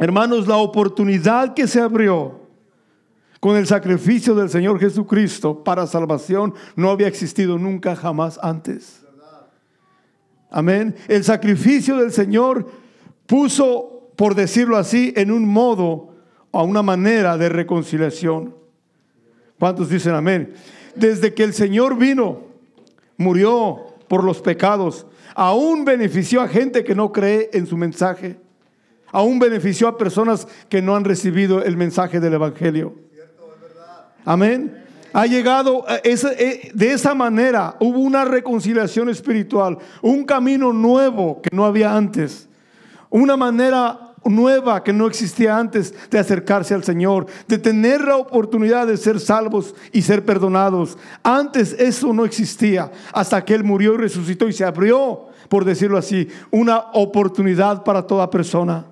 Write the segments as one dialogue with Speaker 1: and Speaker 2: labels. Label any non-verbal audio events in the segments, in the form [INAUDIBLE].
Speaker 1: Hermanos, la oportunidad que se abrió con el sacrificio del Señor Jesucristo para salvación no había existido nunca jamás antes. Amén. El sacrificio del Señor puso, por decirlo así, en un modo, a una manera de reconciliación. ¿Cuántos dicen amén? Desde que el Señor vino, murió por los pecados, aún benefició a gente que no cree en su mensaje, aún benefició a personas que no han recibido el mensaje del Evangelio. Amén. Ha llegado eh, eh, de esa manera, hubo una reconciliación espiritual, un camino nuevo que no había antes, una manera nueva que no existía antes de acercarse al Señor, de tener la oportunidad de ser salvos y ser perdonados. Antes eso no existía, hasta que Él murió y resucitó y se abrió, por decirlo así, una oportunidad para toda persona.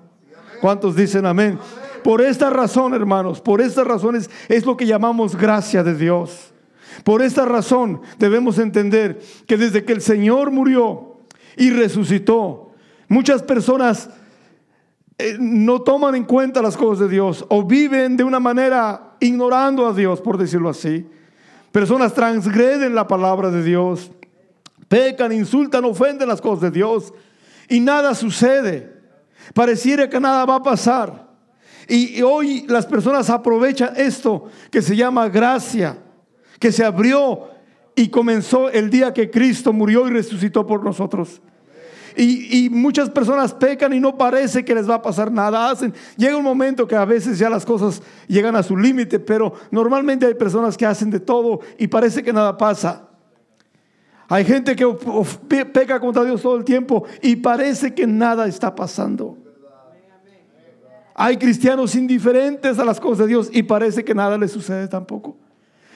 Speaker 1: ¿Cuántos dicen amén? Por esta razón, hermanos, por estas razones es lo que llamamos gracia de Dios. Por esta razón debemos entender que desde que el Señor murió y resucitó, muchas personas eh, no toman en cuenta las cosas de Dios o viven de una manera ignorando a Dios, por decirlo así. Personas transgreden la palabra de Dios, pecan, insultan, ofenden las cosas de Dios y nada sucede. Pareciera que nada va a pasar. Y hoy las personas aprovechan esto que se llama gracia, que se abrió y comenzó el día que Cristo murió y resucitó por nosotros. Y, muchas personas pecan y no parece que les va a pasar nada. Hacen, llega un momento que a veces ya las cosas llegan a su límite, pero normalmente hay personas que hacen de todo y parece que nada pasa. Hay gente que peca contra Dios todo el tiempo y parece que nada está pasando. Hay cristianos indiferentes a las cosas de Dios y parece que nada les sucede tampoco.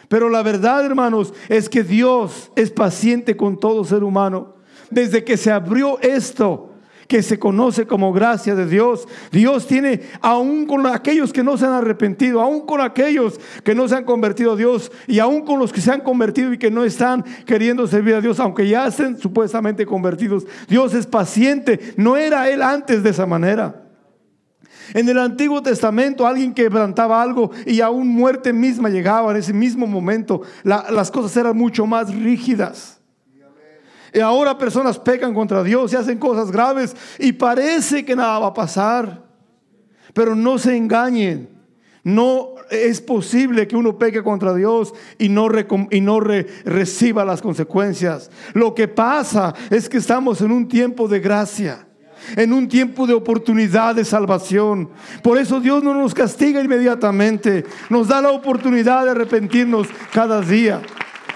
Speaker 1: Pero la verdad, hermanos, es que Dios es paciente con todo ser humano. Desde que se abrió esto, que se conoce como gracia de Dios. Dios tiene, aún con aquellos que no se han arrepentido, aún con aquellos que no se han convertido a Dios y aún con los que se han convertido y que no están queriendo servir a Dios, aunque ya estén supuestamente convertidos. Dios es paciente. No era Él antes de esa manera. En el Antiguo Testamento alguien quebrantaba algo y aún muerte misma llegaba en ese mismo momento. las cosas eran mucho más rígidas. Y ahora personas pecan contra Dios y hacen cosas graves y parece que nada va a pasar. Pero no se engañen. No es posible que uno peque contra Dios y no, y no reciba las consecuencias. Lo que pasa es que estamos en un tiempo de gracia en un tiempo de oportunidad de salvación. Por eso Dios no nos castiga inmediatamente, nos da la oportunidad de arrepentirnos cada día.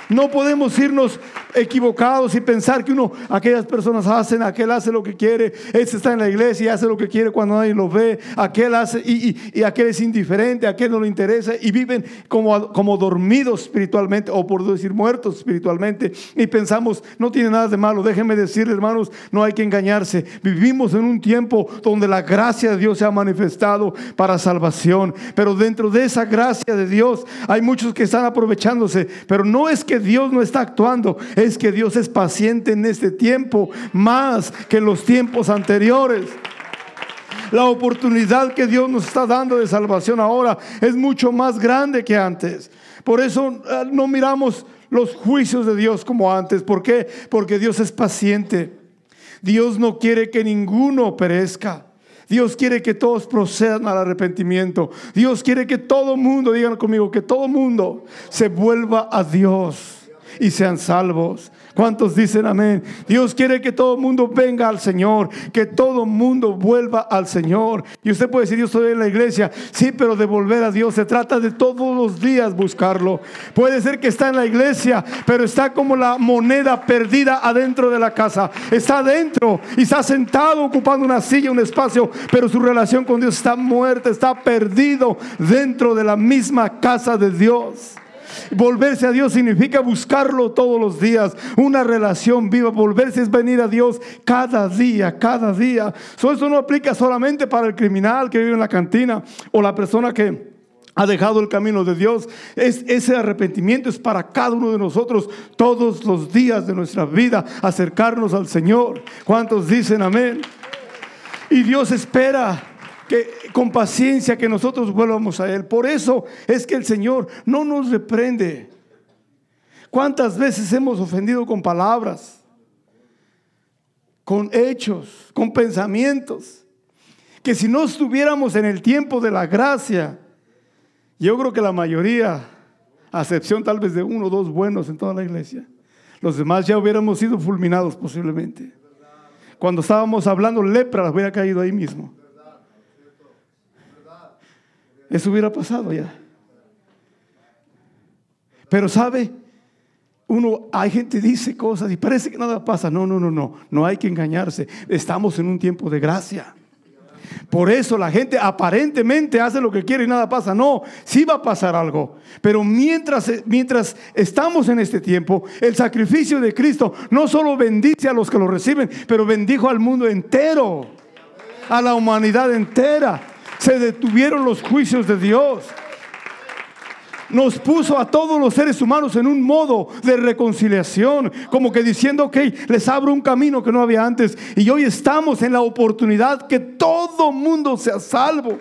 Speaker 1: No podemos irnos equivocados y pensar que uno, aquellas personas hacen, aquel hace lo que quiere, este está en la iglesia y hace lo que quiere cuando nadie lo ve, aquel hace y, aquel es indiferente, aquel no le interesa y viven como, como dormidos espiritualmente o por decir muertos espiritualmente y pensamos, no tiene nada de malo, déjenme decirle hermanos, no hay que engañarse, vivimos en un tiempo donde la gracia de Dios se ha manifestado para salvación, pero dentro de esa gracia de Dios hay muchos que están aprovechándose, pero no es que Dios no está actuando, es que Dios es paciente en este tiempo más que en los tiempos anteriores. La oportunidad que Dios nos está dando de salvación ahora es mucho más grande que antes. Por eso eh, no miramos los juicios de Dios como antes. ¿Por qué? Porque Dios es paciente. Dios no quiere que ninguno perezca. Dios quiere que todos procedan al arrepentimiento. Dios quiere que todo mundo, digan conmigo, que todo mundo se vuelva a Dios y sean salvos. ¿Cuántos dicen amén? Dios quiere que todo el mundo venga al Señor, que todo el mundo vuelva al Señor. Y usted puede decir, yo estoy en la iglesia. Sí, pero de volver a Dios se trata de todos los días buscarlo. Puede ser que está en la iglesia, pero está como la moneda perdida adentro de la casa. Está adentro y está sentado ocupando una silla, un espacio, pero su relación con Dios está muerta, está perdido dentro de la misma casa de Dios. Volverse a Dios significa buscarlo todos los días, una relación viva. Volverse es venir a Dios cada día, cada día. eso no aplica solamente para el criminal que vive en la cantina o la persona que ha dejado el camino de Dios. Es, ese arrepentimiento es para cada uno de nosotros todos los días de nuestra vida, acercarnos al Señor. ¿Cuántos dicen amén? Y Dios espera que con paciencia que nosotros vuelvamos a Él. Por eso es que el Señor no nos reprende. ¿Cuántas veces hemos ofendido con palabras, con hechos, con pensamientos? Que si no estuviéramos en el tiempo de la gracia, yo creo que la mayoría, a excepción tal vez de uno o dos buenos en toda la iglesia, los demás ya hubiéramos sido fulminados posiblemente. Cuando estábamos hablando lepra, las hubiera caído ahí mismo. Eso hubiera pasado ya. Pero sabe, uno, hay gente que dice cosas y parece que nada pasa. No, no, no, no. No hay que engañarse. Estamos en un tiempo de gracia. Por eso la gente aparentemente hace lo que quiere y nada pasa. No, sí va a pasar algo. Pero mientras, mientras estamos en este tiempo, el sacrificio de Cristo no solo bendice a los que lo reciben, pero bendijo al mundo entero, a la humanidad entera. Se detuvieron los juicios de Dios nos puso a todos los seres humanos en un modo de reconciliación, como que diciendo, ok, les abro un camino que no había antes. Y hoy estamos en la oportunidad que todo mundo sea salvo.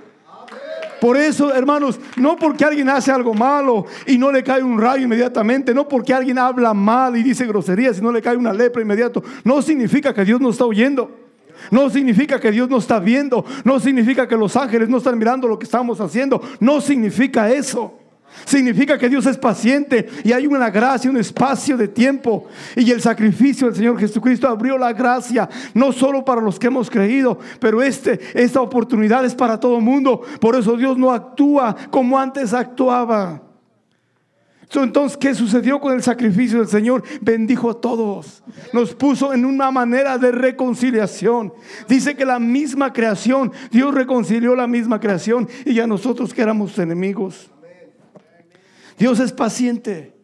Speaker 1: Por eso, hermanos, no porque alguien hace algo malo y no le cae un rayo inmediatamente, no porque alguien habla mal y dice groserías y no le cae una lepra inmediato, no significa que Dios no está oyendo. No significa que Dios no está viendo. No significa que los ángeles no están mirando lo que estamos haciendo. No significa eso. Significa que Dios es paciente y hay una gracia, un espacio de tiempo. Y el sacrificio del Señor Jesucristo abrió la gracia, no solo para los que hemos creído, pero este, esta oportunidad es para todo el mundo. Por eso Dios no actúa como antes actuaba. Entonces, ¿qué sucedió con el sacrificio del Señor? Bendijo a todos. Nos puso en una manera de reconciliación. Dice que la misma creación, Dios reconcilió la misma creación y ya nosotros que éramos enemigos. Dios es paciente.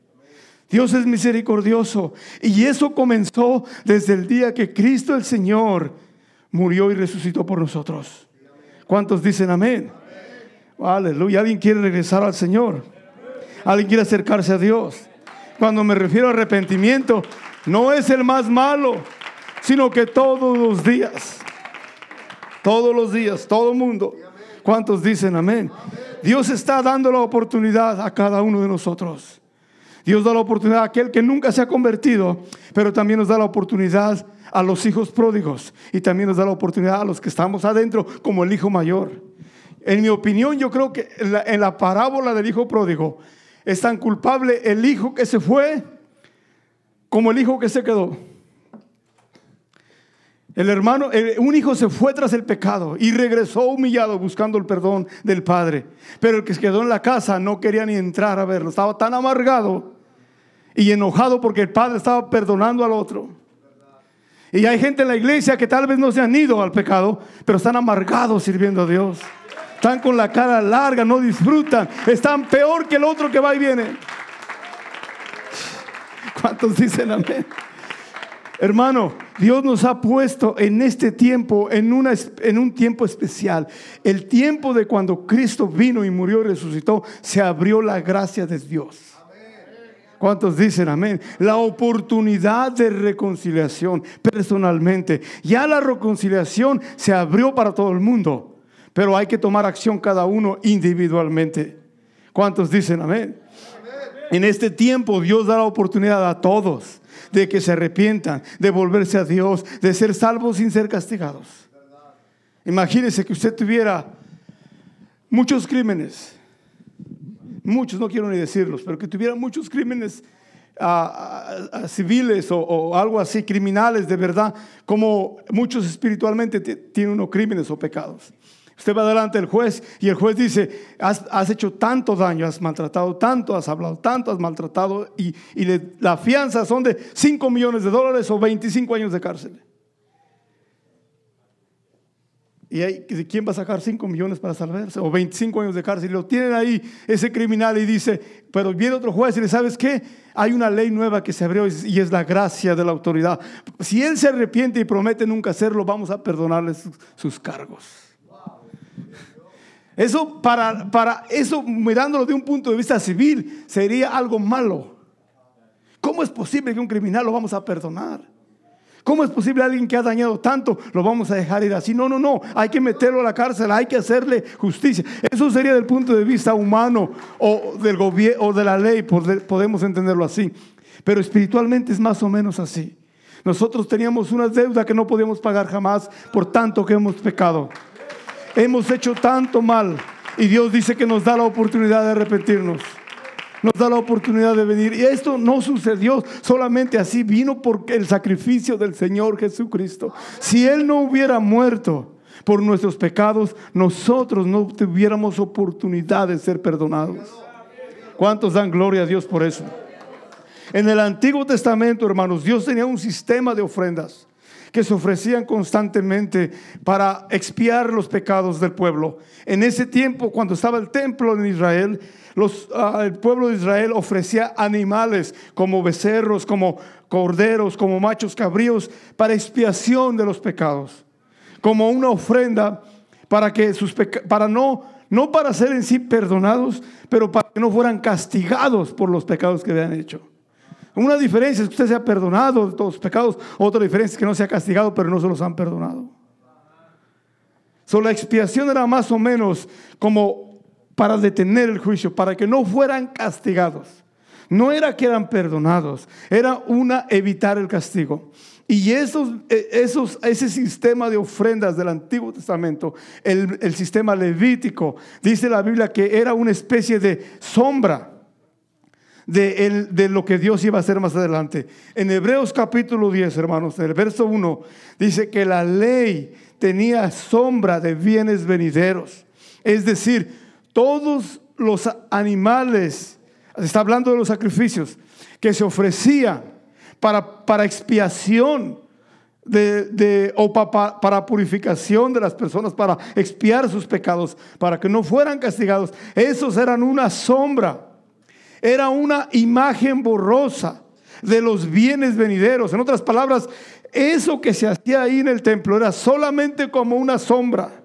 Speaker 1: Dios es misericordioso. Y eso comenzó desde el día que Cristo el Señor murió y resucitó por nosotros. ¿Cuántos dicen amén? Aleluya. ¿Alguien quiere regresar al Señor? ¿Alguien quiere acercarse a Dios? Cuando me refiero a arrepentimiento, no es el más malo, sino que todos los días, todos los días, todo mundo. ¿Cuántos dicen amén? Dios está dando la oportunidad a cada uno de nosotros. Dios da la oportunidad a aquel que nunca se ha convertido, pero también nos da la oportunidad a los hijos pródigos y también nos da la oportunidad a los que estamos adentro como el hijo mayor. En mi opinión, yo creo que en la, en la parábola del hijo pródigo es tan culpable el hijo que se fue como el hijo que se quedó. El hermano, un hijo se fue tras el pecado y regresó humillado buscando el perdón del padre. Pero el que se quedó en la casa no quería ni entrar a verlo. Estaba tan amargado y enojado porque el padre estaba perdonando al otro. Y hay gente en la iglesia que tal vez no se han ido al pecado, pero están amargados sirviendo a Dios. Están con la cara larga, no disfrutan. Están peor que el otro que va y viene. ¿Cuántos dicen amén? Hermano, Dios nos ha puesto en este tiempo, en, una, en un tiempo especial. El tiempo de cuando Cristo vino y murió y resucitó, se abrió la gracia de Dios. ¿Cuántos dicen amén? La oportunidad de reconciliación personalmente. Ya la reconciliación se abrió para todo el mundo, pero hay que tomar acción cada uno individualmente. ¿Cuántos dicen amén? En este tiempo Dios da la oportunidad a todos de que se arrepientan, de volverse a Dios, de ser salvos sin ser castigados. Imagínese que usted tuviera muchos crímenes, muchos, no quiero ni decirlos, pero que tuviera muchos crímenes civiles o, algo así, criminales de verdad, como muchos espiritualmente tienen unos crímenes o pecados. Usted va delante del juez y el juez dice, has, hecho tanto daño, has maltratado tanto, has hablado tanto, has maltratado y, la fianza son de 5 millones de dólares o 25 años de cárcel. ¿Y hay, quién va a sacar 5 millones para salvarse? O 25 años de cárcel. Y lo tienen ahí ese criminal y dice, pero viene otro juez y le sabes qué? Hay una ley nueva que se abrió y es la gracia de la autoridad. Si él se arrepiente y promete nunca hacerlo, vamos a perdonarle sus cargos. Eso para, para eso, mirándolo de un punto de vista civil, sería algo malo. ¿Cómo es posible que un criminal lo vamos a perdonar? ¿Cómo es posible alguien que ha dañado tanto lo vamos a dejar ir así? No, no, no. Hay que meterlo a la cárcel, hay que hacerle justicia. Eso sería del punto de vista humano o del o de la ley, podemos entenderlo así. Pero espiritualmente es más o menos así. Nosotros teníamos una deuda que no podíamos pagar jamás por tanto que hemos pecado. Hemos hecho tanto mal y Dios dice que nos da la oportunidad de arrepentirnos nos da la oportunidad de venir. Y esto no sucedió solamente así, vino por el sacrificio del Señor Jesucristo. Si Él no hubiera muerto por nuestros pecados, nosotros no tuviéramos oportunidad de ser perdonados. ¿Cuántos dan gloria a Dios por eso? En el Antiguo Testamento, hermanos, Dios tenía un sistema de ofrendas que se ofrecían constantemente para expiar los pecados del pueblo. En ese tiempo, cuando estaba el templo en Israel, Ah, el pueblo de Israel ofrecía animales como becerros, como corderos, como machos cabríos para expiación de los pecados, como una ofrenda para que sus para no no para ser en sí perdonados, pero para que no fueran castigados por los pecados que habían hecho. Una diferencia es que usted sea perdonado de todos los pecados, otra diferencia es que no sea castigado, pero no se los han perdonado. So, la expiación era más o menos como para detener el juicio, para que no fueran castigados. No era que eran perdonados, era una evitar el castigo. Y esos, e, esos, ese sistema de ofrendas del Antiguo Testamento, el, el sistema levítico, dice la Biblia que era una especie de sombra de, el, de, lo que Dios iba a hacer más adelante. En Hebreos capítulo 10, hermanos, en el verso 1, dice que la ley tenía sombra de bienes venideros. Es decir, todos los animales, está hablando de los sacrificios, que se ofrecían para, para expiación de, o para purificación de las personas, para expiar sus pecados, para que no fueran castigados. Esos eran una sombra, era una imagen borrosa de los bienes venideros. En otras palabras, eso que se hacía ahí en el templo era solamente como una sombra,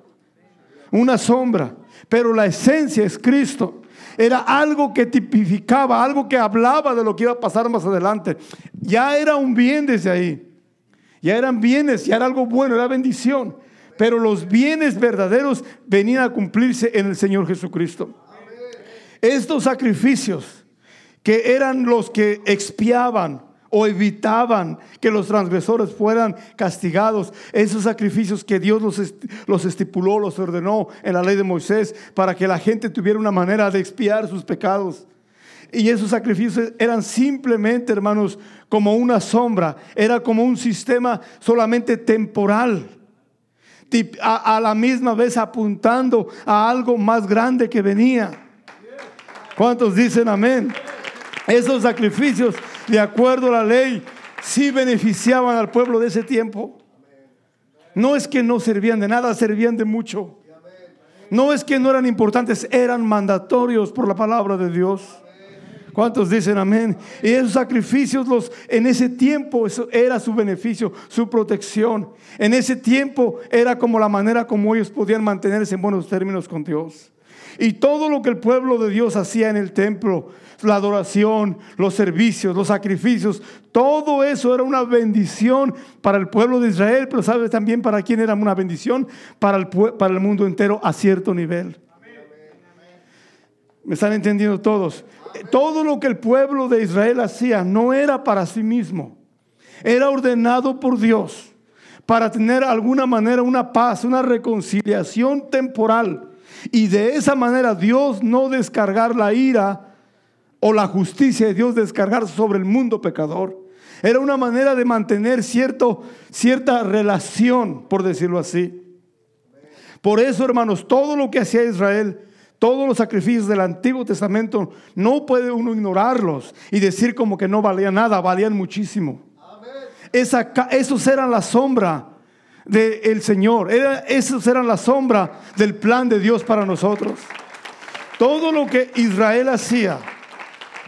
Speaker 1: una sombra pero la esencia es Cristo. Era algo que tipificaba, algo que hablaba de lo que iba a pasar más adelante. Ya era un bien desde ahí. Ya eran bienes, ya era algo bueno, era bendición. Pero los bienes verdaderos venían a cumplirse en el Señor Jesucristo. Estos sacrificios que eran los que expiaban, o evitaban que los transgresores fueran castigados. Esos sacrificios que Dios los, estipuló, los ordenó en la ley de Moisés para que la gente tuviera una manera de expiar sus pecados. Y esos sacrificios eran simplemente, hermanos, como una sombra, era como un sistema solamente temporal, a, a la misma vez apuntando a algo más grande que venía. ¿Cuántos dicen amén? Esos sacrificios de acuerdo a la ley, sí beneficiaban al pueblo de ese tiempo. No es que no servían de nada, servían de mucho. No es que no eran importantes, eran mandatorios por la palabra de Dios. ¿Cuántos dicen amén? Y esos sacrificios los en ese tiempo eso era su beneficio, su protección. En ese tiempo era como la manera como ellos podían mantenerse en buenos términos con Dios. Y todo lo que el pueblo de Dios hacía en el templo, la adoración, los servicios, los sacrificios, todo eso era una bendición para el pueblo de Israel, pero sabes también para quién era una bendición, para el, para el mundo entero a cierto nivel. ¿Me están entendiendo todos? Todo lo que el pueblo de Israel hacía no era para sí mismo, era ordenado por Dios para tener alguna manera una paz, una reconciliación temporal y de esa manera Dios no descargar la ira o la justicia de Dios descargar sobre el mundo pecador. Era una manera de mantener cierto, cierta relación, por decirlo así. Por eso, hermanos, todo lo que hacía Israel, todos los sacrificios del Antiguo Testamento, no puede uno ignorarlos y decir como que no valían nada, valían muchísimo. Esa, esos eran la sombra del Señor. Era, esos eran la sombra del plan de Dios para nosotros. Todo lo que Israel hacía,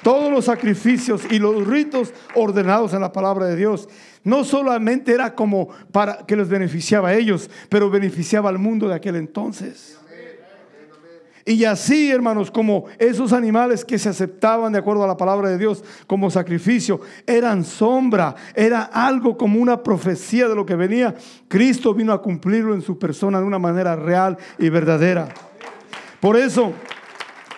Speaker 1: todos los sacrificios y los ritos ordenados en la palabra de Dios, no solamente era como para que los beneficiaba a ellos, pero beneficiaba al mundo de aquel entonces. Y así, hermanos, como esos animales que se aceptaban de acuerdo a la palabra de Dios como sacrificio, eran sombra, era algo como una profecía de lo que venía, Cristo vino a cumplirlo en su persona de una manera real y verdadera. Por eso,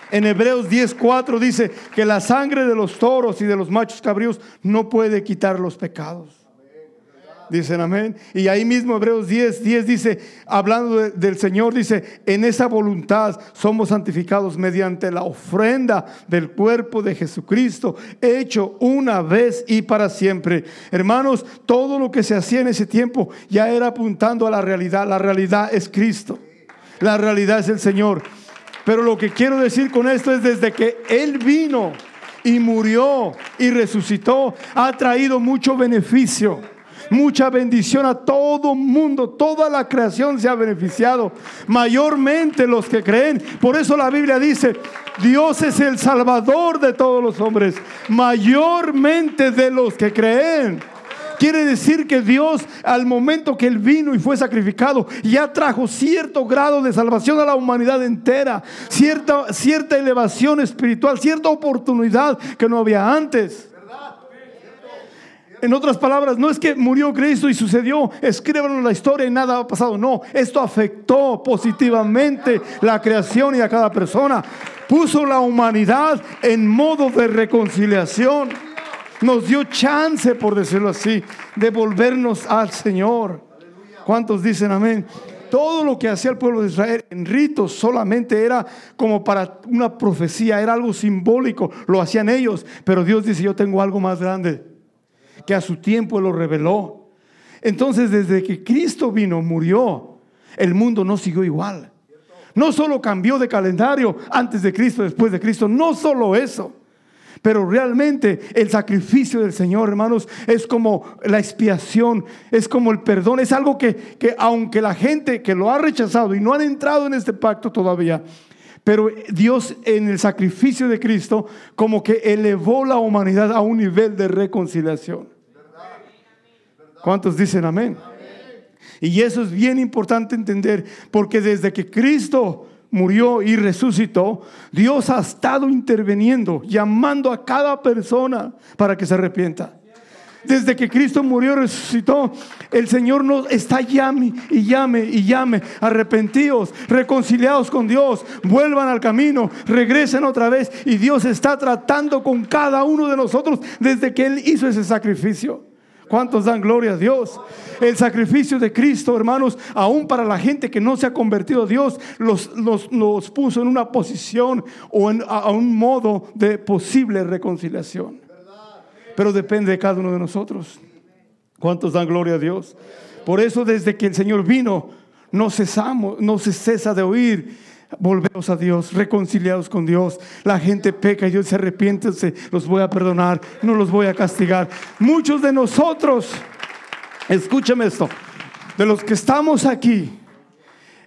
Speaker 1: en Hebreos 10:4 dice que la sangre de los toros y de los machos cabríos no puede quitar los pecados. Dicen amén. Y ahí mismo Hebreos 10, 10 dice, hablando del Señor, dice, en esa voluntad somos santificados mediante la ofrenda del cuerpo de Jesucristo, hecho una vez y para siempre. Hermanos, todo lo que se hacía en ese tiempo ya era apuntando a la realidad. La realidad es Cristo. La realidad es el Señor. Pero lo que quiero decir con esto es desde que Él vino y murió y resucitó, ha traído mucho beneficio, mucha bendición a todo mundo. Toda la creación se ha beneficiado, mayormente los que creen. Por eso la Biblia dice, Dios es el salvador de todos los hombres, mayormente de los que creen. Quiere decir que Dios al momento que Él vino y fue sacrificado ya trajo cierto grado de salvación a la humanidad entera, cierta, cierta elevación espiritual, cierta oportunidad que no había antes. En otras palabras, no es que murió Cristo y sucedió, escriban la historia y nada ha pasado. No, esto afectó positivamente la creación y a cada persona. Puso la humanidad en modo de reconciliación nos dio chance, por decirlo así, de volvernos al Señor. ¿Cuántos dicen amén? Todo lo que hacía el pueblo de Israel en ritos solamente era como para una profecía, era algo simbólico, lo hacían ellos, pero Dios dice, yo tengo algo más grande, que a su tiempo lo reveló. Entonces, desde que Cristo vino, murió, el mundo no siguió igual. No solo cambió de calendario antes de Cristo, después de Cristo, no solo eso. Pero realmente el sacrificio del Señor, hermanos, es como la expiación, es como el perdón, es algo que, que aunque la gente que lo ha rechazado y no han entrado en este pacto todavía, pero Dios en el sacrificio de Cristo como que elevó la humanidad a un nivel de reconciliación. ¿Cuántos dicen amén? Y eso es bien importante entender, porque desde que Cristo murió y resucitó, Dios ha estado interviniendo, llamando a cada persona para que se arrepienta. Desde que Cristo murió y resucitó, el Señor nos está llame y llame y llame. Arrepentidos, reconciliados con Dios, vuelvan al camino, regresen otra vez. Y Dios está tratando con cada uno de nosotros desde que Él hizo ese sacrificio. ¿Cuántos dan gloria a Dios? El sacrificio de Cristo, hermanos, aún para la gente que no se ha convertido a Dios, los, los, puso en una posición o en, a un modo de posible reconciliación. Pero depende de cada uno de nosotros. ¿Cuántos dan gloria a Dios? Por eso desde que el Señor vino, no cesamos, no se cesa de oír volvemos a Dios, reconciliados con Dios. La gente peca y Dios se arrepiente, los voy a perdonar, no los voy a castigar. Muchos de nosotros, escúchame esto, de los que estamos aquí,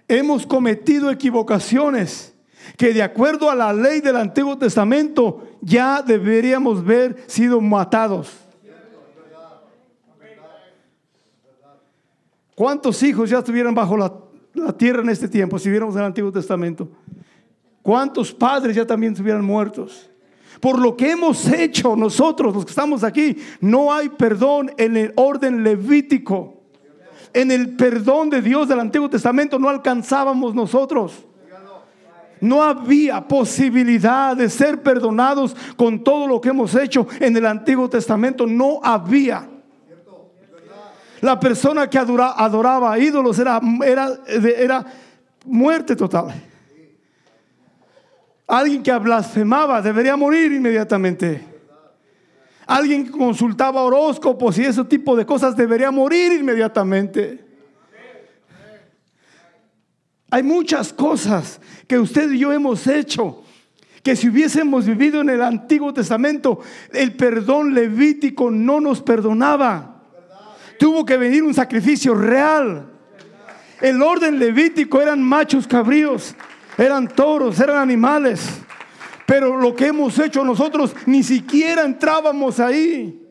Speaker 1: hemos cometido equivocaciones que de acuerdo a la ley del Antiguo Testamento ya deberíamos haber sido matados. ¿Cuántos hijos ya estuvieran bajo la tierra en este tiempo, si viéramos el Antiguo Testamento, ¿cuántos padres ya también estuvieran muertos? Por lo que hemos hecho nosotros, los que estamos aquí, no hay perdón en el orden levítico. En el perdón de Dios del Antiguo Testamento no alcanzábamos nosotros. No había posibilidad de ser perdonados con todo lo que hemos hecho en el Antiguo Testamento. No había. La persona que adoraba a ídolos era, era, era muerte total. Alguien que blasfemaba debería morir inmediatamente. Alguien que consultaba horóscopos y ese tipo de cosas debería morir inmediatamente. Hay muchas cosas que usted y yo hemos hecho que si hubiésemos vivido en el Antiguo Testamento, el perdón levítico no nos perdonaba tuvo que venir un sacrificio real. El orden levítico eran machos cabríos, eran toros, eran animales. Pero lo que hemos hecho nosotros ni siquiera entrábamos ahí.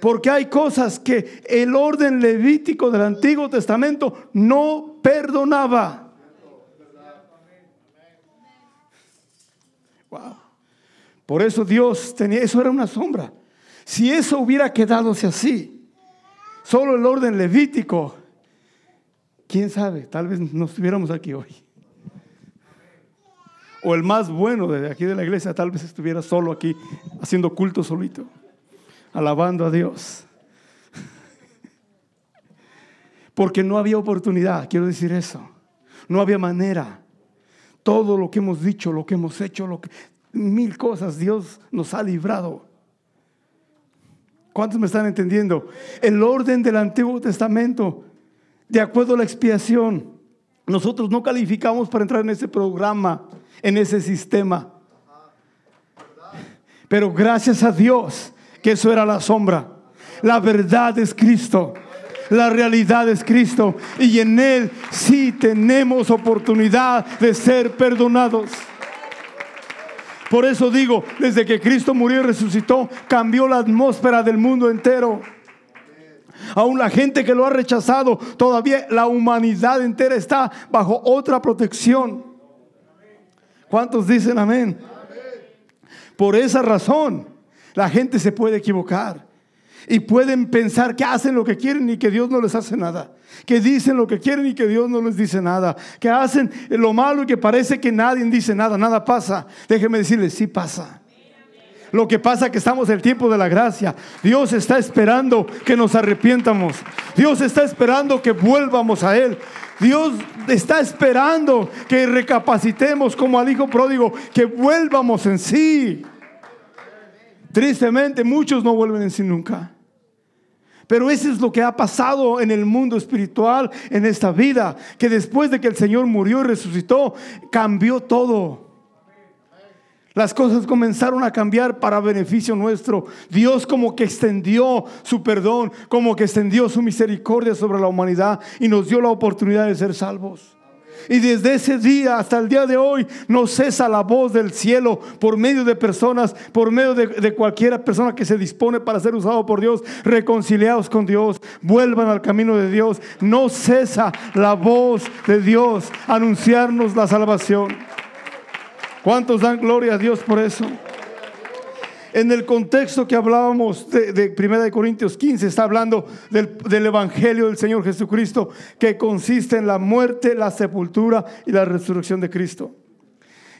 Speaker 1: Porque hay cosas que el orden levítico del Antiguo Testamento no perdonaba. Wow. Por eso Dios tenía, eso era una sombra. Si eso hubiera quedadose así, solo el orden levítico, quién sabe, tal vez no estuviéramos aquí hoy. O el más bueno de aquí de la iglesia, tal vez estuviera solo aquí haciendo culto solito, alabando a Dios. Porque no había oportunidad, quiero decir eso. No había manera. Todo lo que hemos dicho, lo que hemos hecho, lo que, mil cosas Dios nos ha librado. ¿Cuántos me están entendiendo? El orden del Antiguo Testamento, de acuerdo a la expiación, nosotros no calificamos para entrar en ese programa, en ese sistema. Pero gracias a Dios que eso era la sombra. La verdad es Cristo. La realidad es Cristo. Y en Él sí tenemos oportunidad de ser perdonados. Por eso digo, desde que Cristo murió y resucitó, cambió la atmósfera del mundo entero. Aún la gente que lo ha rechazado, todavía la humanidad entera está bajo otra protección. ¿Cuántos dicen amén? Por esa razón, la gente se puede equivocar y pueden pensar que hacen lo que quieren y que Dios no les hace nada. Que dicen lo que quieren y que Dios no les dice nada. Que hacen lo malo y que parece que nadie dice nada, nada pasa. Déjenme decirles, sí pasa. Lo que pasa es que estamos en el tiempo de la gracia. Dios está esperando que nos arrepientamos. Dios está esperando que vuelvamos a Él. Dios está esperando que recapacitemos como al Hijo pródigo, que vuelvamos en sí. Tristemente muchos no vuelven en sí nunca. Pero eso es lo que ha pasado en el mundo espiritual, en esta vida, que después de que el Señor murió y resucitó, cambió todo. Las cosas comenzaron a cambiar para beneficio nuestro. Dios como que extendió su perdón, como que extendió su misericordia sobre la humanidad y nos dio la oportunidad de ser salvos. Y desde ese día hasta el día de hoy no cesa la voz del cielo por medio de personas, por medio de, de cualquiera persona que se dispone para ser usado por Dios, reconciliados con Dios, vuelvan al camino de Dios. No cesa la voz de Dios anunciarnos la salvación. ¿Cuántos dan gloria a Dios por eso? En el contexto que hablábamos de, de 1 Corintios 15, está hablando del, del, Evangelio del Señor Jesucristo, que consiste en la muerte, la sepultura y la resurrección de Cristo.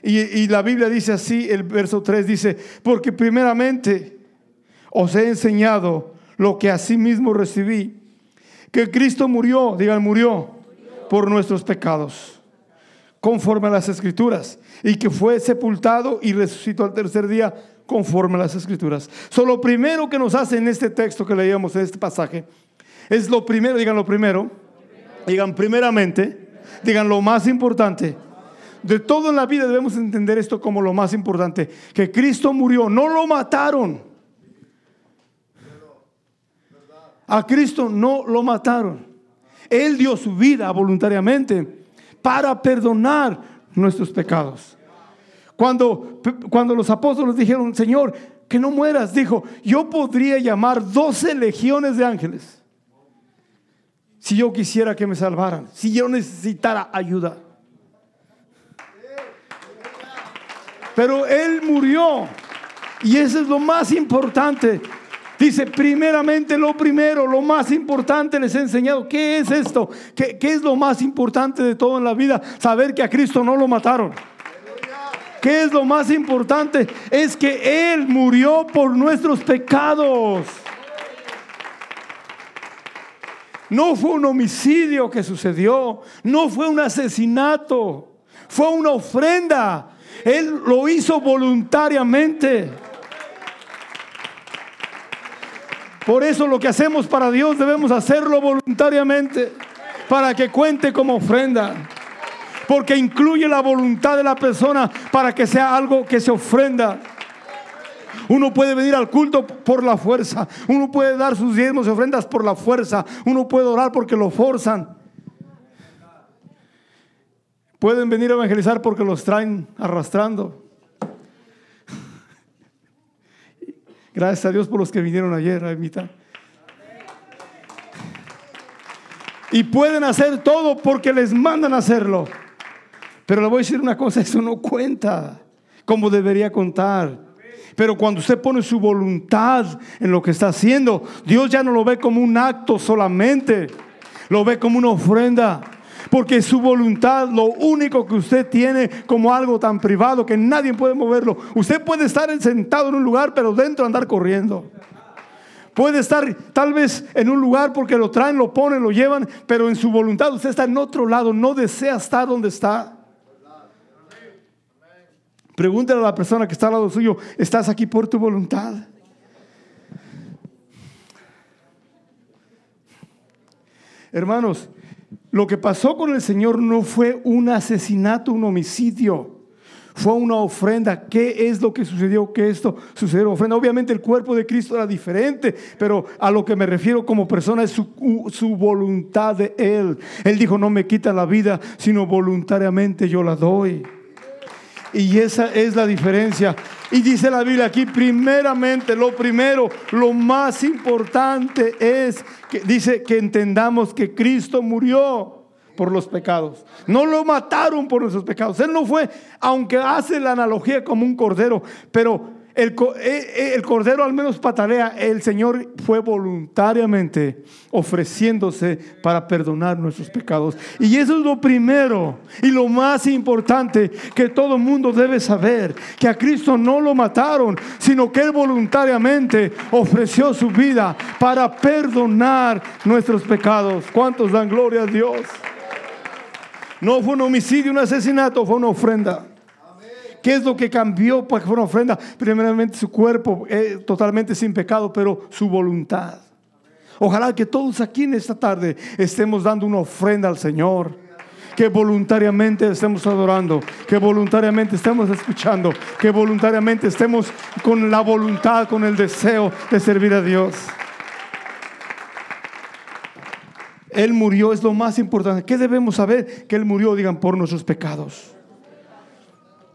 Speaker 1: Y, y la Biblia dice así, el verso 3 dice, porque primeramente os he enseñado lo que mismo recibí, que Cristo murió, digan murió, por nuestros pecados, conforme a las escrituras, y que fue sepultado y resucitó al tercer día conforme a las escrituras. So, lo primero que nos hace en este texto que leíamos, en este pasaje, es lo primero, digan lo primero, digan primeramente, digan lo más importante. De todo en la vida debemos entender esto como lo más importante, que Cristo murió, no lo mataron. A Cristo no lo mataron. Él dio su vida voluntariamente para perdonar nuestros pecados. Cuando, cuando los apóstoles dijeron, Señor, que no mueras, dijo, yo podría llamar 12 legiones de ángeles si yo quisiera que me salvaran, si yo necesitara ayuda. Pero Él murió y eso es lo más importante. Dice, primeramente lo primero, lo más importante les he enseñado. ¿Qué es esto? ¿Qué, ¿Qué, es lo más importante de todo en la vida? Saber que a Cristo no lo mataron. ¿Qué es lo más importante? Es que Él murió por nuestros pecados. No fue un homicidio que sucedió, no fue un asesinato, fue una ofrenda. Él lo hizo voluntariamente. Por eso lo que hacemos para Dios debemos hacerlo voluntariamente, para que cuente como ofrenda porque incluye la voluntad de la persona para que sea algo que se ofrenda. Uno puede venir al culto por la fuerza. Uno puede dar sus diezmos y ofrendas por la fuerza. Uno puede orar porque lo forzan. Pueden venir a evangelizar porque los traen arrastrando. [LAUGHS] Gracias a Dios por los que vinieron ayer a invitar. Y pueden hacer todo porque les mandan hacerlo. Pero le voy a decir una cosa, eso no cuenta. como debería contar. Pero cuando usted pone su voluntad en lo que está haciendo, Dios ya no lo ve como un acto solamente, lo ve como una ofrenda. Porque su voluntad, lo único que usted tiene como algo tan privado que nadie puede moverlo. Usted puede estar sentado en un lugar, pero dentro andar corriendo. Puede estar tal vez en un lugar porque lo traen, lo ponen, lo llevan, pero en su voluntad usted está en otro lado, no desea estar donde está. Pregúntale a la persona que está al lado suyo, ¿estás aquí por tu voluntad? Hermanos, lo que pasó con el Señor no fue un asesinato, un homicidio. Fue una ofrenda. ¿Qué es lo que sucedió? Que esto sucedió ofrenda. Obviamente el cuerpo de Cristo era diferente, pero a lo que me refiero como persona es su voluntad de Él. Él dijo, no me quita la vida, sino voluntariamente yo la doy. Y esa es la diferencia. Y dice la Biblia aquí, primeramente, lo primero, lo más importante es que dice que entendamos que Cristo murió por los pecados. No lo mataron por nuestros pecados. Él no fue, aunque hace la analogía como un cordero, pero el, eh, eh, el, cordero al menos patalea, el Señor fue voluntariamente ofreciéndose para perdonar nuestros pecados. Y eso es lo primero y lo más importante que todo mundo debe saber, que a Cristo no lo mataron, sino que Él voluntariamente ofreció su vida para perdonar nuestros pecados. ¿Cuántos dan gloria a Dios? No fue un homicidio, un asesinato, fue una ofrenda. ¿Qué es lo que cambió para que fuera una ofrenda? Primeramente su cuerpo eh, totalmente sin pecado, pero su voluntad. Ojalá que todos aquí en esta tarde estemos dando una ofrenda al Señor. Que voluntariamente estemos adorando, que voluntariamente estemos escuchando, que voluntariamente estemos con la voluntad, con el deseo de servir a Dios. Él murió, es lo más importante. ¿Qué debemos saber? Que Él murió, digan, por nuestros pecados.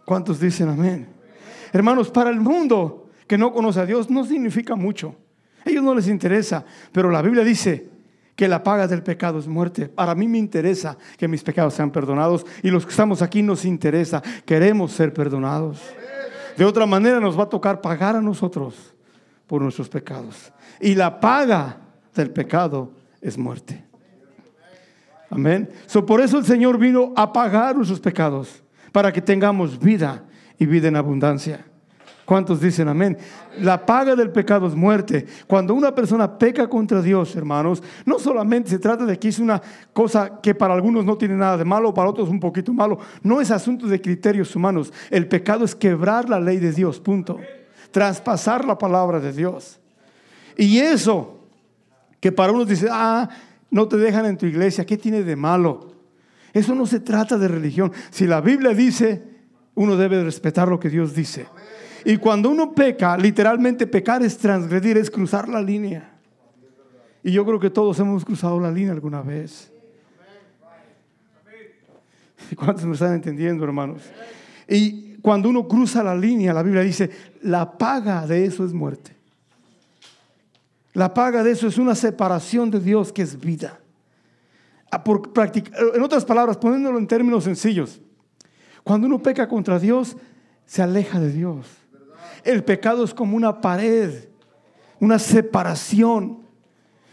Speaker 1: ¿Cuántos dicen amén? Hermanos, para el mundo que no conoce a Dios no significa mucho. A ellos no les interesa, pero la Biblia dice que la paga del pecado es muerte. Para mí me interesa que mis pecados sean perdonados y los que estamos aquí nos interesa, queremos ser perdonados. De otra manera nos va a tocar pagar a nosotros por nuestros pecados. Y la paga del pecado es muerte. Amén. por eso el Señor vino a pagar nuestros pecados para que tengamos vida y vida en abundancia. ¿Cuántos dicen amén? La paga del pecado es muerte. Cuando una persona peca contra Dios, hermanos, no solamente se trata de que es una cosa que para algunos no tiene nada de malo, para otros un poquito malo. No es asunto de criterios humanos. El pecado es quebrar la ley de Dios, punto. Traspasar la palabra de Dios. Y eso, que para unos dice, ah, no te dejan en tu iglesia, ¿qué tiene de malo? Eso no se trata de religión. Si la Biblia dice, uno debe respetar lo que Dios dice. Y cuando uno peca, literalmente pecar es transgredir, es cruzar la línea. Y yo creo que todos hemos cruzado la línea alguna vez. ¿Cuántos me están entendiendo, hermanos? Y cuando uno cruza la línea, la Biblia dice, la paga de eso es muerte. La paga de eso es una separación de Dios que es vida en otras palabras, poniéndolo en términos sencillos, cuando uno peca contra Dios, se aleja de Dios. El pecado es como una pared, una separación.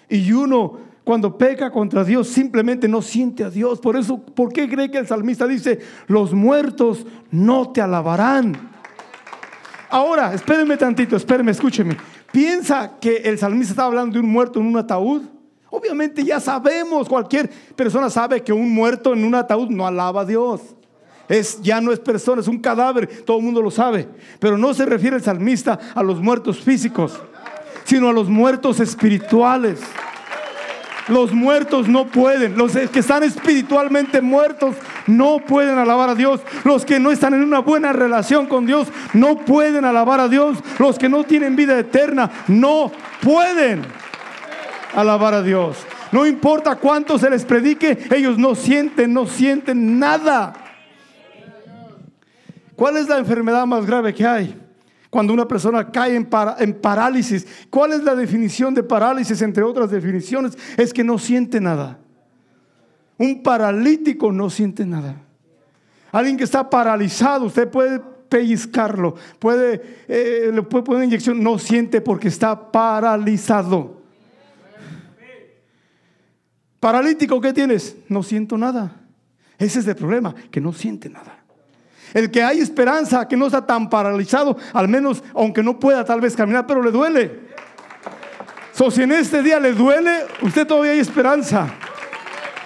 Speaker 1: Y uno, cuando peca contra Dios, simplemente no siente a Dios. Por eso, ¿por qué cree que el salmista dice, los muertos no te alabarán? Ahora, espérenme tantito, espérenme, escúcheme. ¿Piensa que el salmista está hablando de un muerto en un ataúd? Obviamente ya sabemos, cualquier persona sabe que un muerto en un ataúd no alaba a Dios. Es, ya no es persona, es un cadáver, todo el mundo lo sabe. Pero no se refiere el salmista a los muertos físicos, sino a los muertos espirituales. Los muertos no pueden, los que están espiritualmente muertos no pueden alabar a Dios. Los que no están en una buena relación con Dios no pueden alabar a Dios. Los que no tienen vida eterna no pueden alabar a Dios. No importa cuánto se les predique, ellos no sienten, no sienten nada. ¿Cuál es la enfermedad más grave que hay? Cuando una persona cae en, parálisis. ¿Cuál es la definición de parálisis, entre otras definiciones? Es que no siente nada. Un paralítico no siente nada. Alguien que está paralizado, usted puede pellizcarlo, puede, eh, le puede poner inyección, no siente porque está paralizado. Paralítico, ¿qué tienes? No siento nada. Ese es el problema, que no siente nada. El que hay esperanza, que no está tan paralizado, al menos aunque no pueda tal vez caminar, pero le duele. So, si en este día le duele, usted todavía hay esperanza.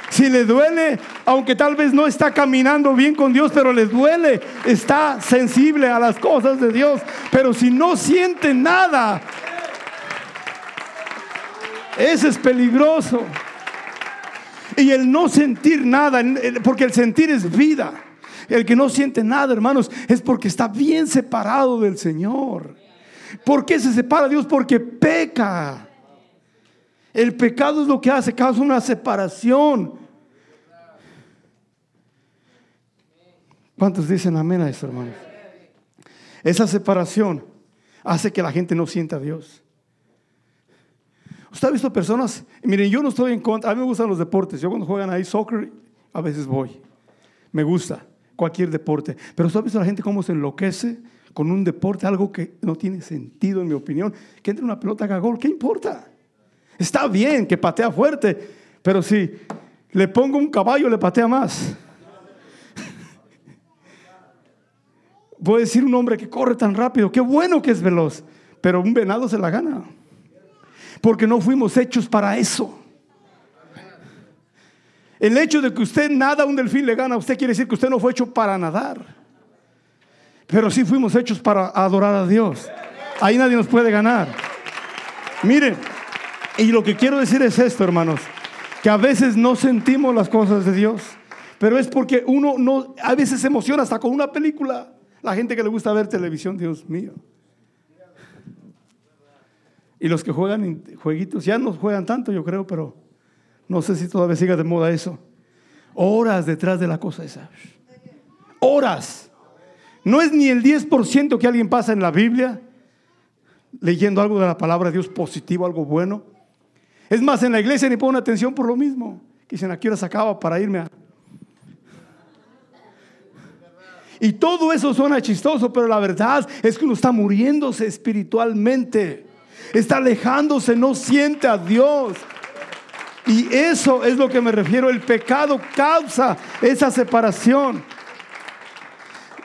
Speaker 1: Si le duele, aunque tal vez no está caminando bien con Dios, pero le duele, está sensible a las cosas de Dios. Pero si no siente nada, ese es peligroso. Y el no sentir nada, porque el sentir es vida. El que no siente nada, hermanos, es porque está bien separado del Señor. ¿Por qué se separa Dios? Porque peca. El pecado es lo que hace, causa una separación. ¿Cuántos dicen amén a eso, hermanos? Esa separación hace que la gente no sienta a Dios. Usted ha visto personas, miren, yo no estoy en contra, a mí me gustan los deportes, yo cuando juegan ahí soccer, a veces voy, me gusta cualquier deporte, pero usted ha visto a la gente cómo se enloquece con un deporte, algo que no tiene sentido en mi opinión, que entre una pelota haga gol, ¿qué importa? Está bien que patea fuerte, pero si le pongo un caballo le patea más. [LAUGHS] Voy a decir un hombre que corre tan rápido, qué bueno que es veloz, pero un venado se la gana. Porque no fuimos hechos para eso. El hecho de que usted nada un delfín le gana, usted quiere decir que usted no fue hecho para nadar. Pero sí fuimos hechos para adorar a Dios. Ahí nadie nos puede ganar. Miren, y lo que quiero decir es esto, hermanos, que a veces no sentimos las cosas de Dios, pero es porque uno no, a veces se emociona hasta con una película. La gente que le gusta ver televisión, Dios mío. Y los que juegan jueguitos, ya no juegan tanto, yo creo, pero no sé si todavía siga de moda eso. Horas detrás de la cosa esa. Horas. No es ni el 10% que alguien pasa en la Biblia leyendo algo de la palabra de Dios positivo, algo bueno. Es más, en la iglesia ni ponen atención por lo mismo. Que dicen, aquí hora se acaba para irme a Y todo eso suena chistoso, pero la verdad es que uno está muriéndose espiritualmente. Está alejándose, no siente a Dios. Y eso es lo que me refiero. El pecado causa esa separación.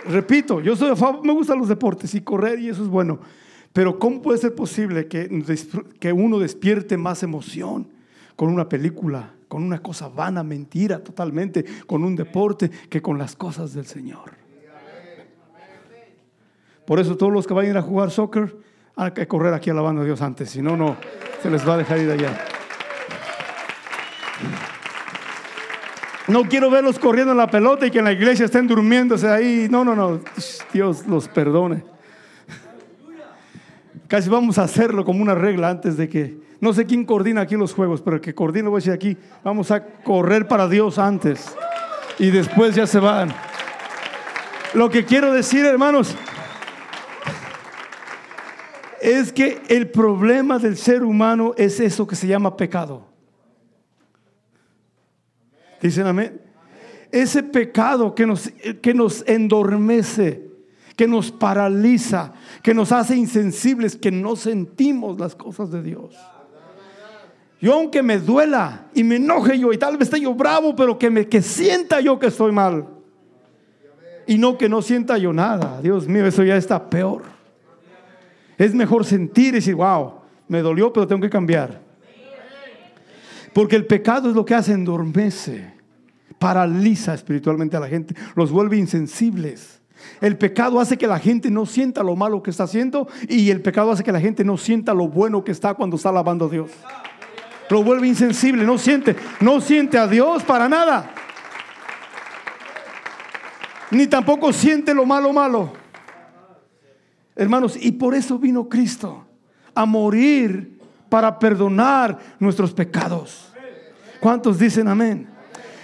Speaker 1: Repito, yo soy me gustan los deportes y correr y eso es bueno. Pero ¿cómo puede ser posible que, que uno despierte más emoción con una película, con una cosa vana, mentira totalmente, con un deporte, que con las cosas del Señor? Por eso todos los que vayan a jugar soccer, hay que correr aquí alabando a Dios antes, si no, no se les va a dejar ir allá. No quiero verlos corriendo en la pelota y que en la iglesia estén durmiéndose ahí. No, no, no. Dios los perdone. Casi vamos a hacerlo como una regla antes de que. No sé quién coordina aquí los juegos, pero el que coordina, voy a decir aquí, vamos a correr para Dios antes. Y después ya se van. Lo que quiero decir, hermanos, es que el problema del ser humano es eso que se llama pecado. Dicen amén. Ese pecado que nos, que nos endormece, que nos paraliza, que nos hace insensibles, que no sentimos las cosas de Dios. Yo aunque me duela y me enoje yo y tal vez esté yo bravo, pero que me que sienta yo que estoy mal. Y no que no sienta yo nada. Dios mío, eso ya está peor. Es mejor sentir y decir, wow, me dolió, pero tengo que cambiar. Porque el pecado es lo que hace, endormece, paraliza espiritualmente a la gente, los vuelve insensibles. El pecado hace que la gente no sienta lo malo que está haciendo y el pecado hace que la gente no sienta lo bueno que está cuando está alabando a Dios. Lo vuelve insensible, no siente, no siente a Dios para nada. Ni tampoco siente lo malo malo. Hermanos, y por eso vino Cristo, a morir para perdonar nuestros pecados. ¿Cuántos dicen amén?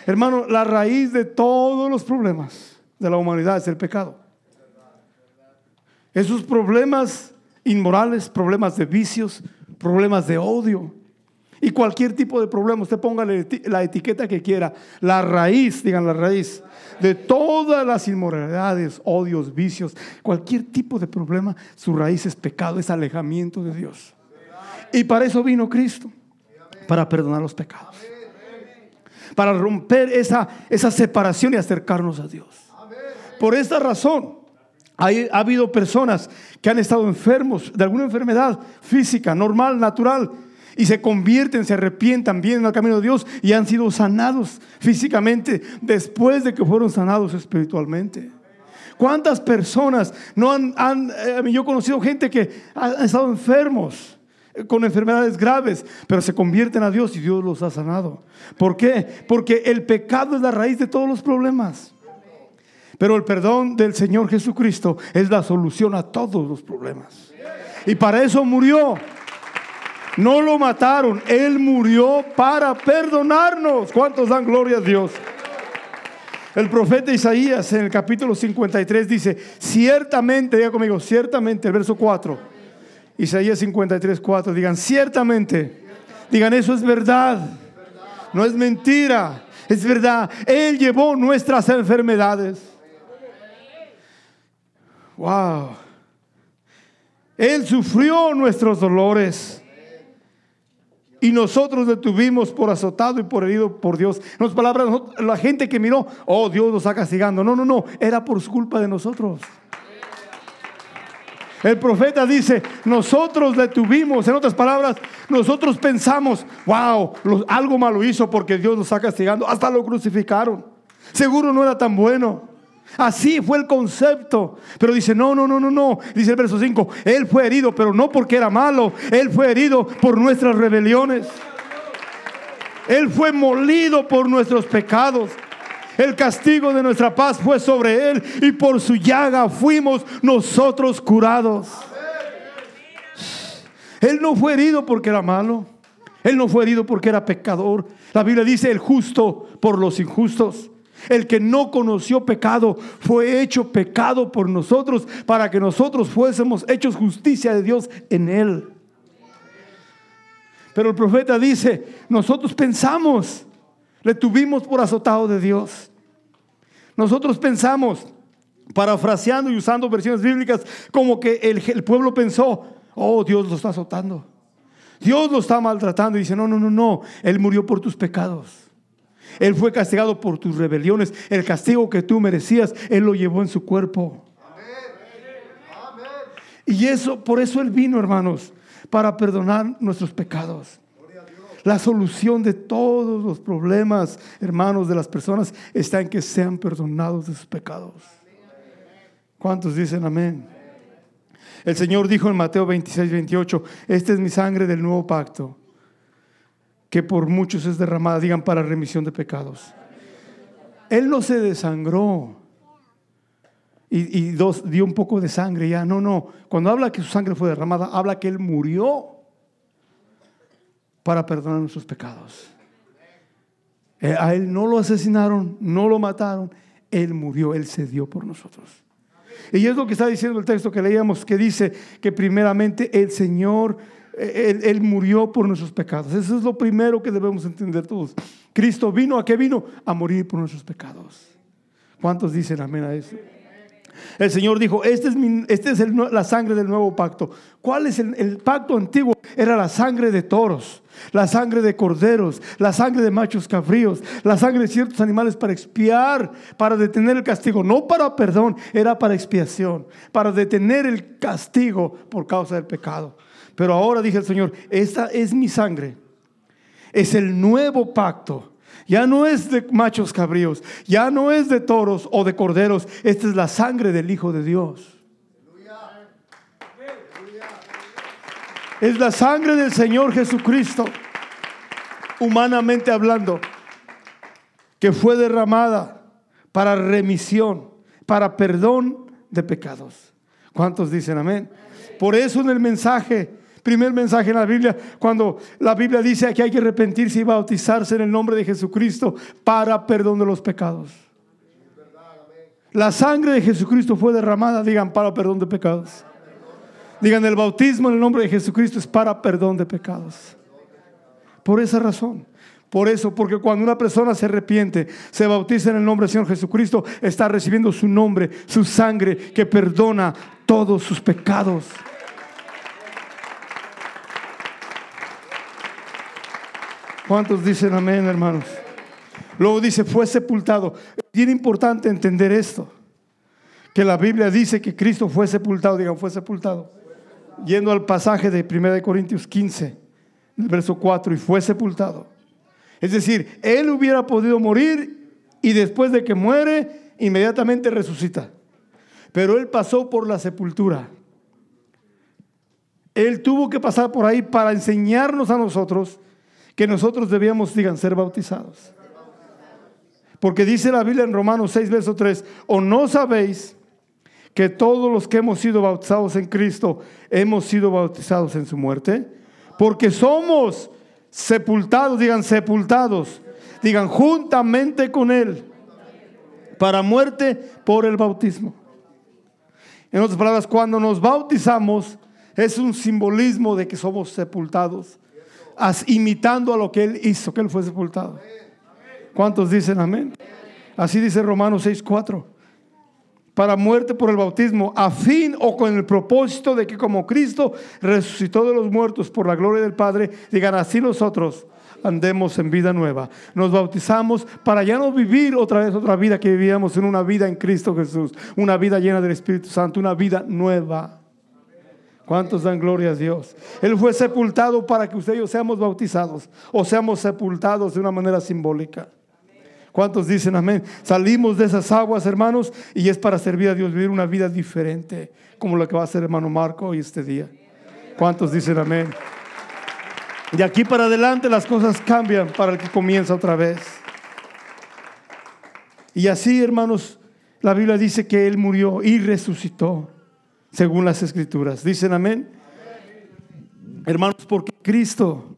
Speaker 1: Hermano, la raíz de todos los problemas de la humanidad es el pecado. Esos problemas inmorales, problemas de vicios, problemas de odio, Y cualquier tipo de problema, usted ponga la etiqueta que quiera. La raíz, digan la raíz, de todas las inmoralidades, odios, vicios, cualquier tipo de problema, su raíz es pecado, es alejamiento de Dios. Y para eso vino Cristo, para perdonar los pecados. Para romper esa, esa separación y acercarnos a Dios. Por esta razón, ha habido personas que han estado enfermos de alguna enfermedad física, normal, natural, y se convierten, se arrepientan, vienen al camino de Dios y han sido sanados físicamente después de que fueron sanados espiritualmente. ¿Cuántas personas no han, eh, yo conocido gente que han estado enfermos eh, con enfermedades graves, pero se convierten a Dios y Dios los ha sanado. ¿Por qué? Porque el pecado es la raíz de todos los problemas. Pero el perdón del Señor Jesucristo es la solución a todos los problemas. Y para eso murió. No lo mataron, Él murió para perdonarnos. ¿Cuántos dan gloria a Dios? El profeta Isaías en el capítulo 53 dice, ciertamente, diga conmigo, ciertamente, el verso 4. Isaías 53, 4, digan, ciertamente, digan, eso es verdad, no es mentira, es verdad. Él llevó nuestras enfermedades. Wow. Él sufrió nuestros dolores. Y nosotros le tuvimos por azotado y por herido por Dios. En otras palabras, la gente que miró, oh, Dios nos está castigando. No, no, no, era por culpa de nosotros. El profeta dice, nosotros le tuvimos, en otras palabras, nosotros pensamos, wow, algo malo hizo porque Dios nos está castigando. Hasta lo crucificaron. Seguro no era tan bueno. Así fue el concepto. Pero dice, no, no, no, no, no. Dice el verso 5, Él fue herido, pero no porque era malo. Él fue herido por nuestras rebeliones. Él fue molido por nuestros pecados. El castigo de nuestra paz fue sobre Él y por su llaga fuimos nosotros curados. Él no fue herido porque era malo. Él no fue herido porque era pecador. La Biblia dice el justo por los injustos. El que no conoció pecado fue hecho pecado por nosotros para que nosotros fuésemos hechos justicia de Dios en él. Pero el profeta dice, nosotros pensamos, le tuvimos por azotado de Dios. Nosotros pensamos, parafraseando y usando versiones bíblicas, como que el, pueblo pensó, oh, Dios lo está azotando. Dios lo está maltratando y dice, no, no, no, no, Él murió por tus pecados. Él fue castigado por tus rebeliones. El castigo que tú merecías, Él lo llevó en su cuerpo. Y eso, por eso Él vino, hermanos, para perdonar nuestros pecados. La solución de todos los problemas, hermanos, de las personas está en que sean perdonados de sus pecados. ¿Cuántos dicen amén? El Señor dijo en Mateo 26, 28, esta es mi sangre del nuevo pacto que por muchos es derramada, digan, para remisión de pecados. Él no se desangró y, dos, dio un poco de sangre ya. No, no. Cuando habla que su sangre fue derramada, habla que Él murió para perdonar nuestros pecados. Eh, a Él no lo asesinaron, no lo mataron. Él murió, Él se dio por nosotros. Y es lo que está diciendo el texto que leíamos, que dice que primeramente el Señor él, murió por nuestros pecados. Eso es lo primero que debemos entender todos. Cristo vino, ¿a qué vino? A morir por nuestros pecados. ¿Cuántos dicen amén a eso? El Señor dijo, este es, este es la sangre del nuevo pacto. ¿Cuál es el, pacto antiguo? Era la sangre de toros, la sangre de corderos, la sangre de machos cabríos, la sangre de ciertos animales para expiar, para detener el castigo. No para perdón, era para expiación, para detener el castigo por causa del pecado. Pero ahora dije el Señor, esta es mi sangre. Es el nuevo pacto. Ya no es de machos cabríos, ya no es de toros o de corderos. Esta es la sangre del Hijo de Dios. Es la sangre del Señor Jesucristo, humanamente hablando, que fue derramada para remisión, para perdón de pecados. ¿Cuántos dicen amén? Por eso en el mensaje primer mensaje en la Biblia, cuando la Biblia dice que hay que arrepentirse y bautizarse en el nombre de Jesucristo para perdón de los pecados. La sangre de Jesucristo fue derramada, digan, para perdón de pecados. Digan, el bautismo en el nombre de Jesucristo es para perdón de pecados. Por esa razón. Por eso, porque cuando una persona se arrepiente, se bautiza en el nombre del Señor Jesucristo, está recibiendo su nombre, su sangre, que perdona todos sus pecados. ¿Cuántos dicen amén, hermanos? Luego dice, fue sepultado. Es bien importante entender esto, que la Biblia dice que Cristo fue sepultado, digan, fue sepultado. Yendo al pasaje de 1 Corintios 15, el verso 4, y fue sepultado. Es decir, él hubiera podido morir y después de que muere, inmediatamente resucita. Pero él pasó por la sepultura. Él tuvo que pasar por ahí para enseñarnos a nosotros que nosotros debíamos, digan, ser bautizados. Porque dice la Biblia en Romanos 6, verso 3, o no sabéis que todos los que hemos sido bautizados en Cristo hemos sido bautizados en su muerte, porque somos sepultados, digan sepultados, digan juntamente con Él, para muerte por el bautismo. En otras palabras, cuando nos bautizamos es un simbolismo de que somos sepultados, imitando a lo que Él hizo, que Él fue sepultado. ¿Cuántos dicen amén? Así dice Romanos 6:4 para muerte por el bautismo, a fin o con el propósito de que como Cristo resucitó de los muertos por la gloria del Padre, digan así nosotros andemos en vida nueva. Nos bautizamos para ya no vivir otra vez otra vida que vivíamos en una vida en Cristo Jesús, una vida llena del Espíritu Santo, una vida nueva. ¿Cuántos dan gloria a Dios? Él fue sepultado para que usted y yo seamos bautizados o seamos sepultados de una manera simbólica. ¿Cuántos dicen amén? Salimos de esas aguas, hermanos, y es para servir a Dios, vivir una vida diferente, como lo que va a hacer hermano Marco hoy este día. ¿Cuántos dicen amén? De aquí para adelante las cosas cambian para el que comienza otra vez. Y así, hermanos, la Biblia dice que Él murió y resucitó, según las escrituras. ¿Dicen amén? Hermanos, porque Cristo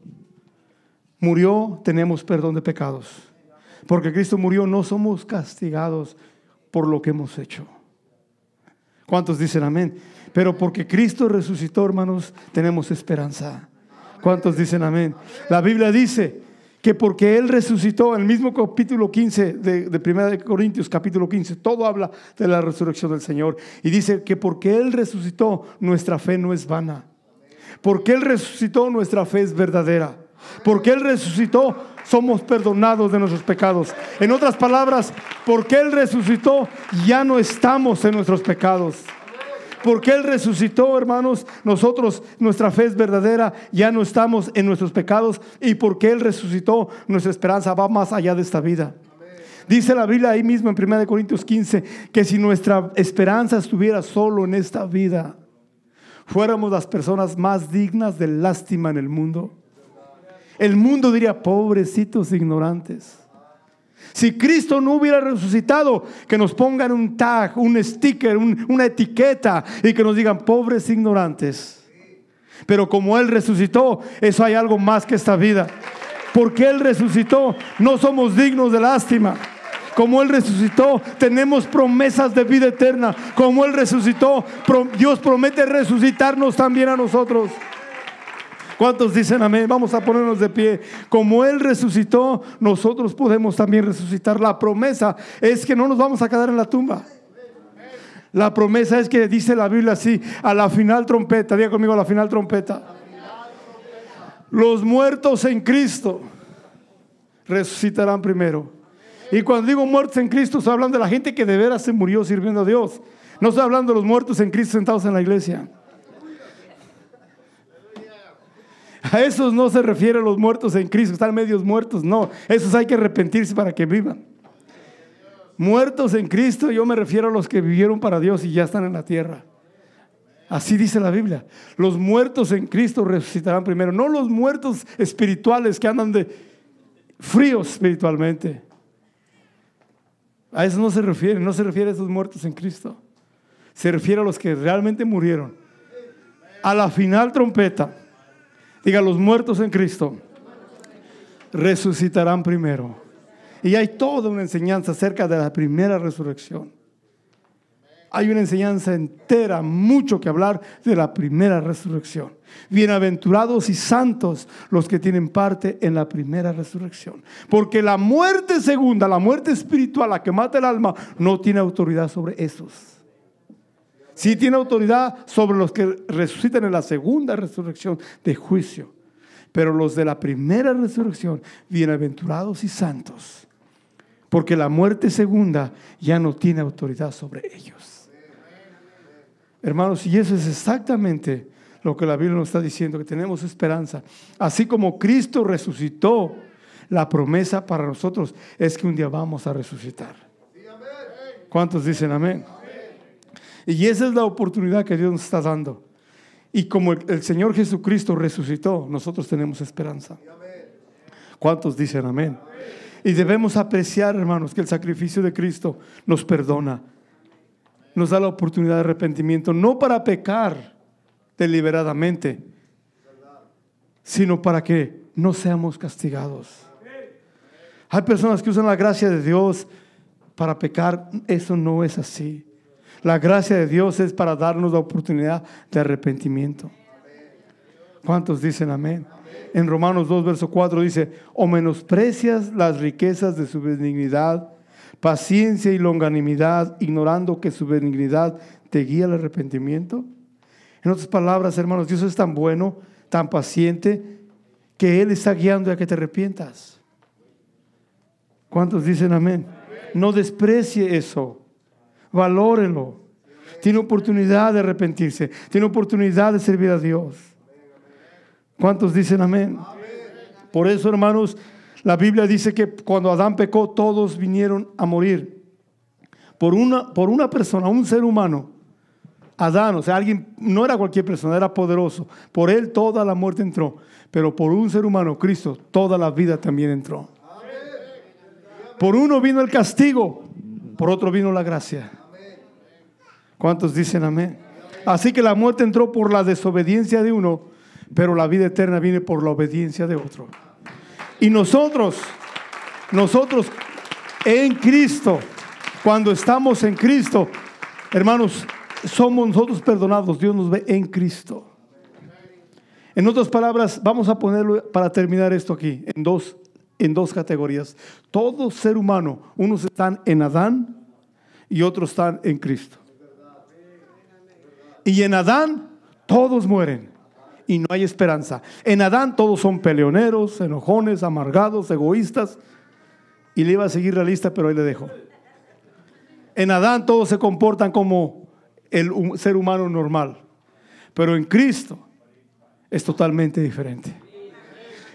Speaker 1: murió, tenemos perdón de pecados. Porque Cristo murió, no somos castigados por lo que hemos hecho. ¿Cuántos dicen amén? Pero porque Cristo resucitó, hermanos, tenemos esperanza. ¿Cuántos dicen amén? La Biblia dice que porque Él resucitó, el mismo capítulo 15 de, de 1 Corintios, capítulo 15, todo habla de la resurrección del Señor. Y dice que porque Él resucitó, nuestra fe no es vana. Porque Él resucitó, nuestra fe es verdadera. Porque Él resucitó, somos perdonados de nuestros pecados. En otras palabras, porque Él resucitó, ya no estamos en nuestros pecados. Porque Él resucitó, hermanos, nosotros, nuestra fe es verdadera, ya no estamos en nuestros pecados. Y porque Él resucitó, nuestra esperanza va más allá de esta vida. Dice la Biblia ahí mismo en 1 Corintios 15 que si nuestra esperanza estuviera solo en esta vida, fuéramos las personas más dignas de lástima en el mundo. El mundo diría, pobrecitos ignorantes. Si Cristo no hubiera resucitado, que nos pongan un tag, un sticker, una etiqueta y que nos digan, pobres ignorantes. Pero como Él resucitó, eso hay algo más que esta vida. Porque Él resucitó, no somos dignos de lástima. Como Él resucitó, tenemos promesas de vida eterna. Como Él resucitó, Dios promete resucitarnos también a nosotros. ¿Cuántos dicen amén? Vamos a ponernos de pie. Como Él resucitó, nosotros podemos también resucitar. La promesa es que no nos vamos a quedar en la tumba. La promesa es que dice la Biblia así, a la final trompeta, diga conmigo a la final trompeta. Los muertos en Cristo resucitarán primero. Y cuando digo muertos en Cristo, estoy hablando de la gente que de veras se murió sirviendo a Dios. No estoy hablando de los muertos en Cristo sentados en la iglesia. A esos no se refiere a los muertos en Cristo, están medios muertos, no. Esos hay que arrepentirse para que vivan. Muertos en Cristo, yo me refiero a los que vivieron para Dios y ya están en la tierra. Así dice la Biblia. Los muertos en Cristo resucitarán primero, no los muertos espirituales que andan de fríos espiritualmente. A eso no se refiere, no se refiere a esos muertos en Cristo. Se refiere a los que realmente murieron. A la final trompeta Diga, los muertos en Cristo resucitarán primero. Y hay toda una enseñanza acerca de la primera resurrección. hay una enseñanza entera, mucho que hablar de la primera resurrección. Bienaventurados y santos los que tienen parte en la primera resurrección. Porque la muerte segunda, la muerte espiritual, la que mata el alma, no tiene autoridad sobre esos. Sí tiene autoridad sobre los que resucitan en la segunda resurrección de juicio. Pero los de la primera resurrección, bienaventurados y santos. Porque la muerte segunda ya no tiene autoridad sobre ellos. Hermanos, y eso es exactamente lo que la Biblia nos está diciendo, que tenemos esperanza. Así como Cristo resucitó, la promesa para nosotros es que un día vamos a resucitar. ¿Cuántos dicen amén? Y esa es la oportunidad que Dios nos está dando. Y como el, Señor Jesucristo resucitó, nosotros tenemos esperanza. ¿Cuántos dicen amén? Y debemos apreciar, hermanos, que el sacrificio de Cristo nos perdona nos da la oportunidad de arrepentimiento, no para pecar deliberadamente, sino para que no seamos castigados. Hay personas que usan la gracia de Dios para pecar, eso no es así. La gracia de Dios es para darnos la oportunidad de arrepentimiento. ¿Cuántos dicen amén? En Romanos 2, verso 4 dice, o menosprecias las riquezas de su benignidad paciencia y longanimidad, ignorando que su benignidad te guía al arrepentimiento. En otras palabras, hermanos, Dios es tan bueno, tan paciente, que Él está guiando a que te arrepientas. ¿Cuántos dicen amén? No desprecie eso, valórelo. Tiene oportunidad de arrepentirse, tiene oportunidad de servir a Dios. ¿Cuántos dicen amén? Por eso, hermanos, la Biblia dice que cuando Adán pecó, todos vinieron a morir. Por una, por una persona, un ser humano. Adán, o sea, alguien, no era cualquier persona, era poderoso. Por él toda la muerte entró. Pero por un ser humano, Cristo, toda la vida también entró. Por uno vino el castigo, por otro vino la gracia. ¿Cuántos dicen amén? Así que la muerte entró por la desobediencia de uno, pero la vida eterna viene por la obediencia de otro. Y nosotros, nosotros en Cristo, cuando estamos en Cristo, hermanos, somos nosotros perdonados. Dios nos ve en Cristo. En otras palabras, vamos a ponerlo para terminar esto aquí, en dos, en dos categorías. Todo ser humano, unos están en Adán y otros están en Cristo. Y en Adán todos mueren y no hay esperanza. En Adán todos son peleoneros, enojones, amargados, egoístas. Y le iba a seguir la lista, pero ahí le dejo. En Adán todos se comportan como el ser humano normal. Pero en Cristo es totalmente diferente.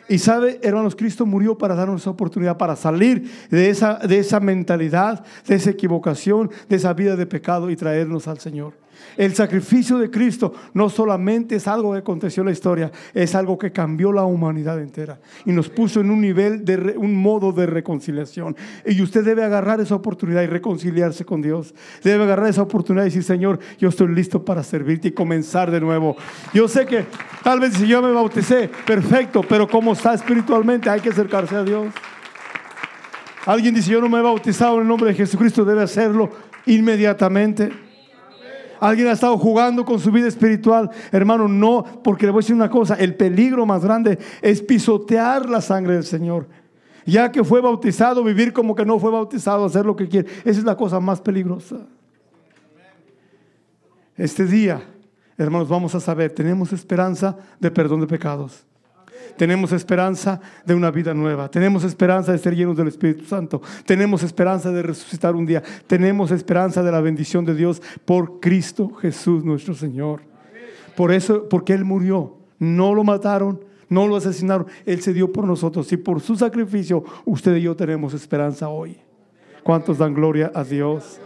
Speaker 1: Y sabe, hermanos, Cristo murió para darnos esa oportunidad, para salir de esa, de esa mentalidad, de esa equivocación, de esa vida de pecado y traernos al Señor. El sacrificio de Cristo no solamente es algo que aconteció en la historia, es algo que cambió la humanidad entera y nos puso en un nivel un modo de reconciliación. Y usted debe agarrar esa oportunidad y reconciliarse con Dios. Debe agarrar esa oportunidad y decir, Señor, yo estoy listo para servirte y comenzar de nuevo. Yo sé que tal vez si yo me bauticé, perfecto, pero como está espiritualmente, hay que acercarse a Dios. Alguien dice, yo no me he bautizado en el nombre de Jesucristo, debe hacerlo inmediatamente. Alguien ha estado jugando con su vida espiritual. Hermano, no, porque le voy a decir una cosa, el peligro más grande es pisotear la sangre del Señor. Ya que fue bautizado, vivir como que no fue bautizado, hacer lo que quiere. Esa es la cosa más peligrosa. Este día, hermanos, vamos a saber, tenemos esperanza de perdón de pecados. Tenemos esperanza de una vida nueva. Tenemos esperanza de ser llenos del Espíritu Santo. Tenemos esperanza de resucitar un día. Tenemos esperanza de la bendición de Dios por Cristo Jesús nuestro Señor. Por eso, porque Él murió. No lo mataron, no lo asesinaron. Él se dio por nosotros. Y por su sacrificio, usted y yo tenemos esperanza hoy. ¿Cuántos dan gloria a Dios?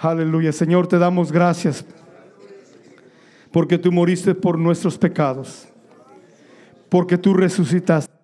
Speaker 1: Aleluya. Señor, te damos gracias porque tú moriste por nuestros pecados porque tú resucitaste.